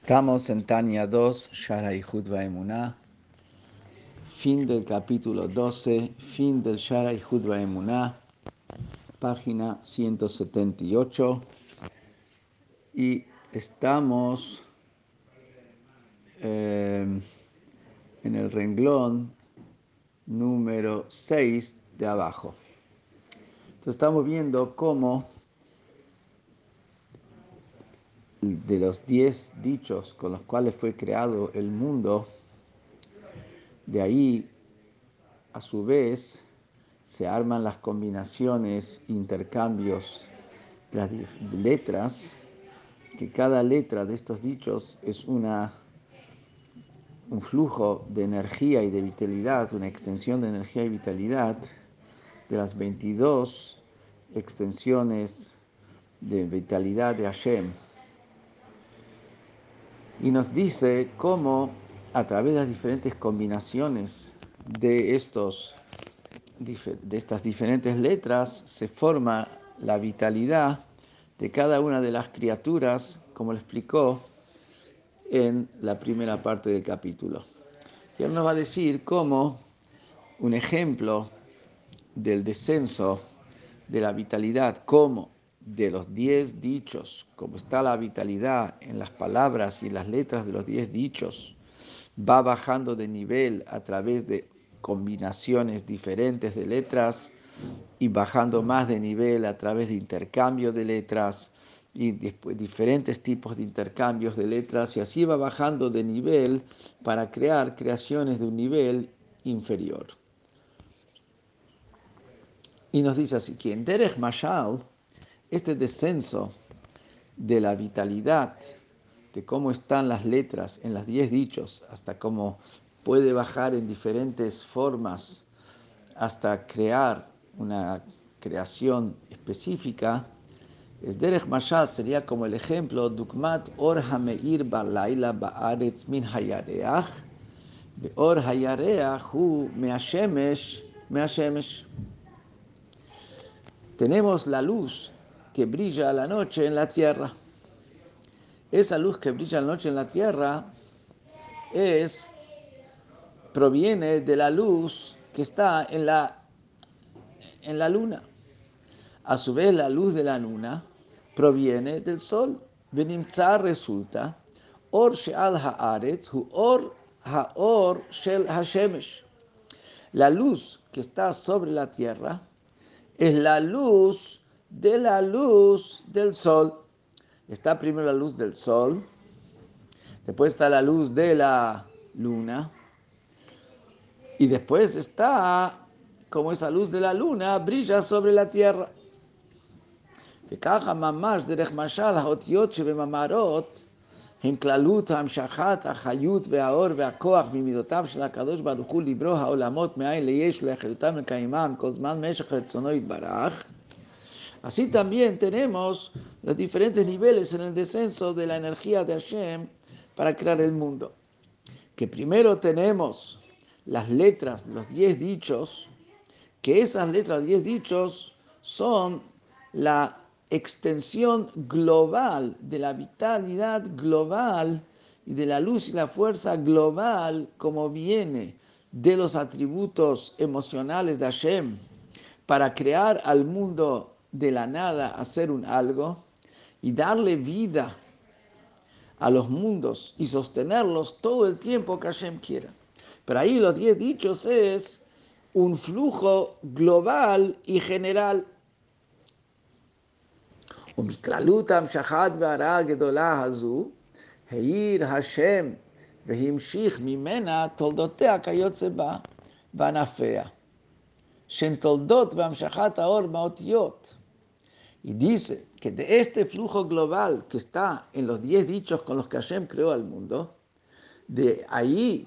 Estamos en Tania 2, Shara y Emuná, fin del capítulo 12, fin del Shara y Emuná, página 178. Y estamos eh, en el renglón número 6 de abajo. Entonces estamos viendo cómo de los diez dichos con los cuales fue creado el mundo, de ahí, a su vez, se arman las combinaciones, intercambios las letras, que cada letra de estos dichos es una, un flujo de energía y de vitalidad, una extensión de energía y vitalidad de las 22 extensiones de vitalidad de Hashem y nos dice cómo a través de las diferentes combinaciones de, estos, de estas diferentes letras se forma la vitalidad de cada una de las criaturas, como lo explicó en la primera parte del capítulo. Y él nos va a decir cómo un ejemplo del descenso de la vitalidad, cómo de los diez dichos, como está la vitalidad en las palabras y las letras de los diez dichos, va bajando de nivel a través de combinaciones diferentes de letras y bajando más de nivel a través de intercambio de letras y después diferentes tipos de intercambios de letras y así va bajando de nivel para crear creaciones de un nivel inferior. Y nos dice así que en Derech Mashal, este descenso de la vitalidad, de cómo están las letras en las diez dichos, hasta cómo puede bajar en diferentes formas hasta crear una creación específica, es Derech Mashal sería como el ejemplo, Dukmat Or Hameir Balaila Baaretz Min Hayareach, Or Hayareach Hu Meashemesh Meashemesh. Tenemos la luz que brilla a la noche en la tierra. Esa luz que brilla a la noche en la tierra es proviene de la luz que está en la en la luna. A su vez la luz de la luna proviene del sol. Benimtzar resulta or she'al haaretz hu or haor shel hashemesh. La luz que está sobre la tierra es la luz de la luz del sol. Está primero la luz del sol, después está la luz de la luna, y después está como esa luz de la luna brilla sobre la tierra. וככה ממש דרך משל האותיות שבממרות הן כללות המשכת החיות והאור והכוח ממידותיו של הקדוש ברוך הוא לברוא העולמות מאין ליש ולהחליטם לקיימם כל זמן משך רצונו יתברך Así también tenemos los diferentes niveles en el descenso de la energía de Hashem para crear el mundo. Que primero tenemos las letras de los diez dichos, que esas letras diez dichos son la extensión global de la vitalidad global y de la luz y la fuerza global como viene de los atributos emocionales de Hashem para crear al mundo de la nada hacer un algo y darle vida a los mundos y sostenerlos todo el tiempo que Hashem quiera. Pero ahí los diez dichos es un flujo global y general. Hashem והמשיך ממנה תולדותיה כיוצא בה בענפיה. Shentoltot Vamshachat Aor Maotiot. Y dice que de este flujo global que está en los diez dichos con los que Hashem creó al mundo, de ahí,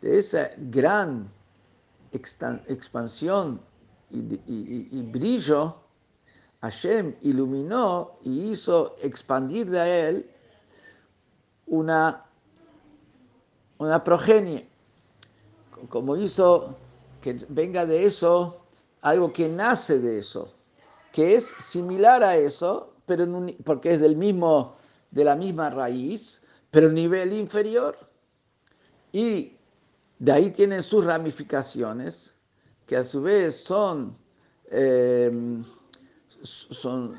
de esa gran expansión y, y, y, brillo, Hashem iluminó y hizo expandir de él una, una progenie, como hizo que venga de eso algo que nace de eso que es similar a eso, pero porque es del mismo, de la misma raíz, pero nivel inferior. Y de ahí tienen sus ramificaciones, que a su vez son, eh, son,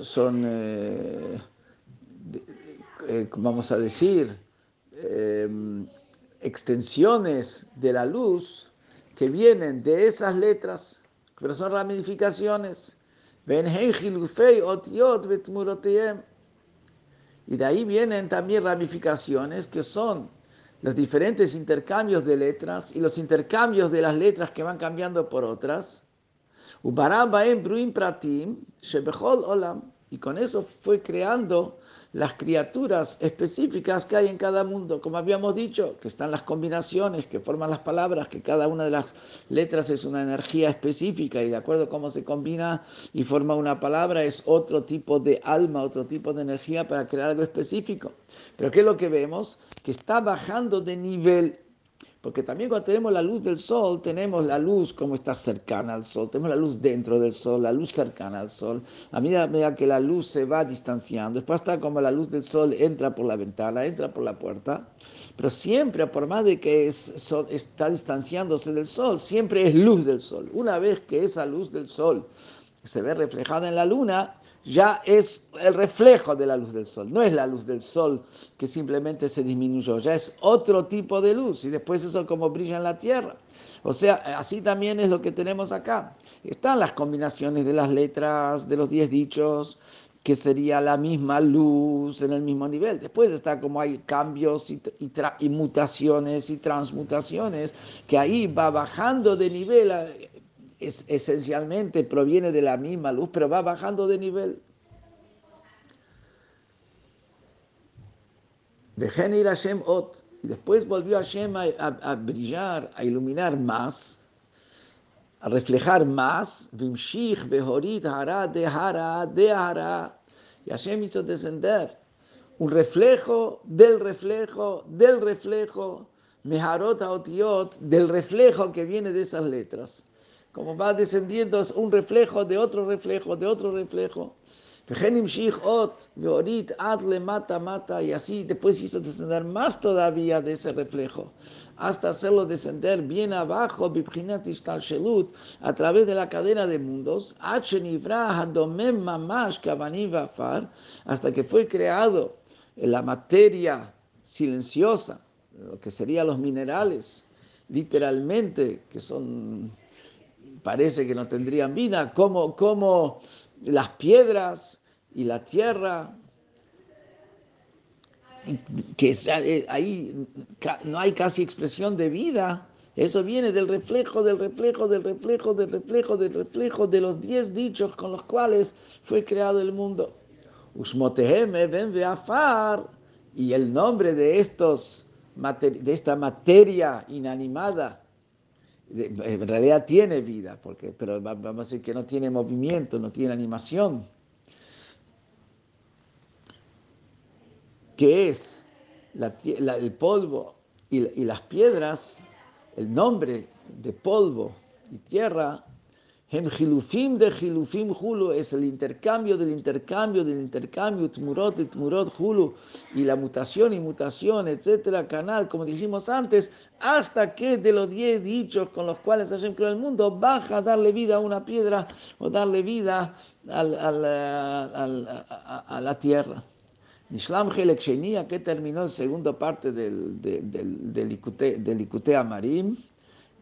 son eh, eh, vamos a decir, extensiones de la luz que vienen de esas letras, pero son ramificaciones. Y de ahí vienen también ramificaciones que son los diferentes intercambios de letras y los intercambios de las letras que van cambiando por otras. Y con eso fue creando las criaturas específicas que hay en cada mundo, como habíamos dicho, que están las combinaciones que forman las palabras, que cada una de las letras es una energía específica y de acuerdo a cómo se combina y forma una palabra es otro tipo de alma, otro tipo de energía para crear algo específico. Pero ¿qué es lo que vemos? Que está bajando de nivel porque también cuando tenemos la luz del sol, tenemos la luz como está cercana al sol, tenemos la luz dentro del sol, la luz cercana al sol. A medida que la luz se va distanciando, después está como la luz del sol entra por la ventana, entra por la puerta, pero siempre, por más de que es, está distanciándose del sol, siempre es luz del sol. Una vez que esa luz del sol se ve reflejada en la luna, ya es el reflejo de la luz del sol. No es la luz del sol que simplemente se disminuyó, ya es otro tipo de luz y después eso como brilla en la tierra. O sea, así también es lo que tenemos acá. Están las combinaciones de las letras, de los diez dichos, que sería la misma luz en el mismo nivel. Después está como hay cambios y, mutaciones y transmutaciones, que ahí va bajando de nivel es, esencialmente proviene de la misma luz, pero va bajando de nivel. Hashem Ot. Y después volvió Hashem a, a, brillar, a iluminar más, a reflejar más. Vimshich, Behorit, Hara, de Hara, de Hara. Y Hashem hizo descender un reflejo del reflejo del reflejo, Meharot Otiot, del reflejo que viene de esas letras como va descendiendo es un reflejo de otro reflejo, de otro reflejo. y así después hizo descender más todavía de ese reflejo, hasta hacerlo descender bien abajo, a través de la cadena de mundos, hasta que fue creado en la materia silenciosa, lo que serían los minerales, literalmente, que son parece que no tendrían vida, como, como las piedras y la tierra, que eh, ahí no hay casi expresión de vida. Eso viene del reflejo, del reflejo, del reflejo, del reflejo, del reflejo de los diez dichos con los cuales fue creado el mundo. y el nombre de, estos, de esta materia inanimada en realidad tiene vida, porque, pero vamos a decir que no tiene movimiento, no tiene animación. Que es el polvo y, y las piedras, el nombre de polvo y tierra Hem Hilufim de Hilufim Hulu es el intercambio del intercambio del intercambio, Tmurot y Tmurot Hulu, y la mutación y mutación, etcétera, canal, como dijimos antes, hasta que de los diez dichos con los cuales Hashem creó el mundo, baja a darle vida a una piedra o darle vida al, al, al, a, la tierra. Nishlam Helek que terminó la segunda parte del, del, del, del Ikute Amarim.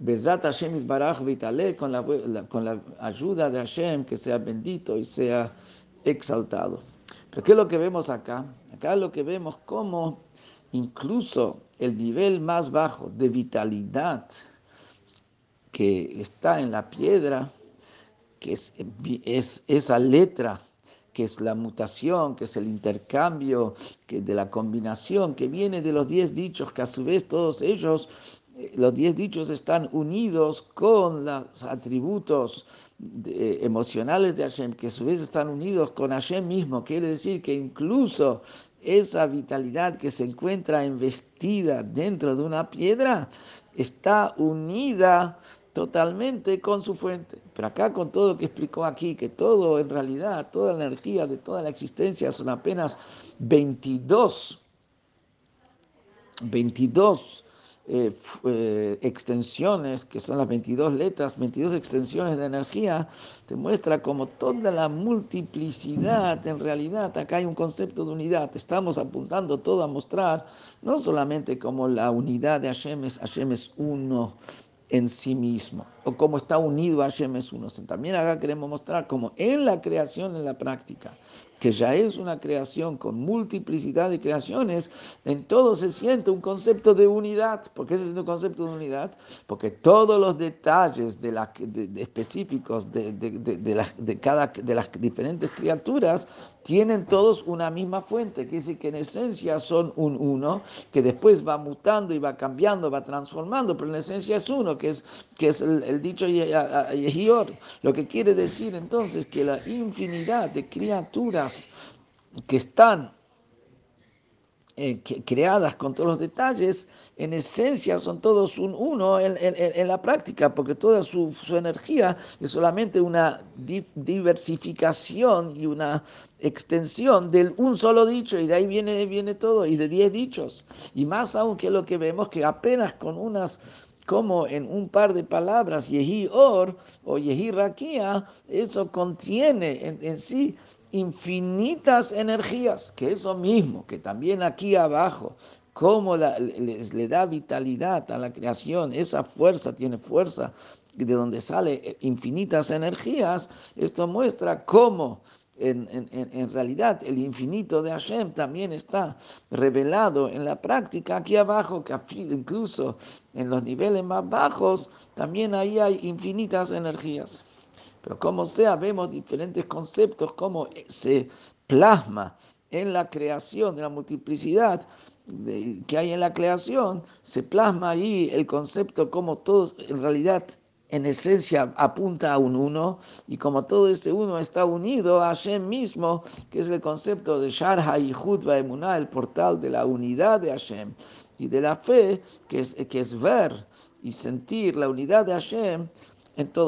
Bezrat Hashem Vitale, con la, con la ayuda de Hashem, que sea bendito y sea exaltado. Pero ¿qué es lo que vemos acá? Acá lo que vemos como incluso el nivel más bajo de vitalidad que está en la piedra, que es, es esa letra, que es la mutación, que es el intercambio que de la combinación que viene de los diez dichos, que a su vez todos ellos los diez dichos están unidos con los atributos emocionales de Hashem, que a su vez están unidos con Hashem mismo. Quiere decir que incluso esa vitalidad que se encuentra investida dentro de una piedra está unida totalmente con su fuente. Pero acá con todo lo que explicó aquí, que todo en realidad, toda la energía de toda la existencia son apenas 22 22 eh, eh, extensiones, que son las 22 letras, 22 extensiones de energía, te muestra como toda la multiplicidad, en realidad acá hay un concepto de unidad, estamos apuntando todo a mostrar, no solamente como la unidad de Hashem es, Hashem uno, en sí mismo, o como está unido a Hashem es uno. También acá queremos mostrar como en la creación, en la práctica, que ya es una creación con multiplicidad de creaciones, en todo se siente un concepto de unidad. ¿Por qué se siente un concepto de unidad? Porque todos los detalles de la, específicos de, de, cada, de las diferentes criaturas tienen todos una misma fuente, que dice que en esencia son un uno, que después va mutando y va cambiando, va transformando, pero en esencia es uno, que es, que es el, el dicho Yehior. Lo que quiere decir entonces que la infinidad de criaturas que están eh, creadas con todos los detalles, en esencia son todos un uno en, la práctica, porque toda su, energía es solamente una diversificación y una extensión del un solo dicho, y de ahí viene, viene todo, y de diez dichos. Y más aún que lo que vemos, que apenas con unas como en un par de palabras, Yehi Or o Yehi Rakia, eso contiene en, sí infinitas energías, que eso mismo, que también aquí abajo, cómo le, da vitalidad a la creación, esa fuerza tiene fuerza de donde sale infinitas energías, esto muestra cómo en, en, realidad el infinito de Hashem también está revelado en la práctica aquí abajo, que incluso en los niveles más bajos, también ahí hay infinitas energías. Pero como sea, vemos diferentes conceptos, cómo se plasma en la creación de la multiplicidad que hay en la creación, se plasma ahí el concepto como todo en realidad en esencia apunta a un uno y como todo ese uno está unido a Hashem mismo, que es el concepto de Sharha y Hudba Emuná, el portal de la unidad de Hashem y de la fe, que es, que es ver y sentir la unidad de Hashem en todo.